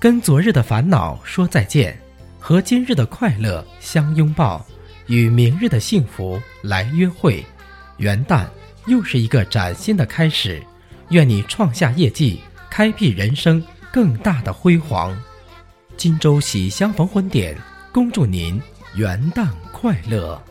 跟昨日的烦恼说再见，和今日的快乐相拥抱，与明日的幸福来约会。元旦又是一个崭新的开始，愿你创下业绩，开辟人生更大的辉煌。荆州喜相逢婚典，恭祝您元旦快乐。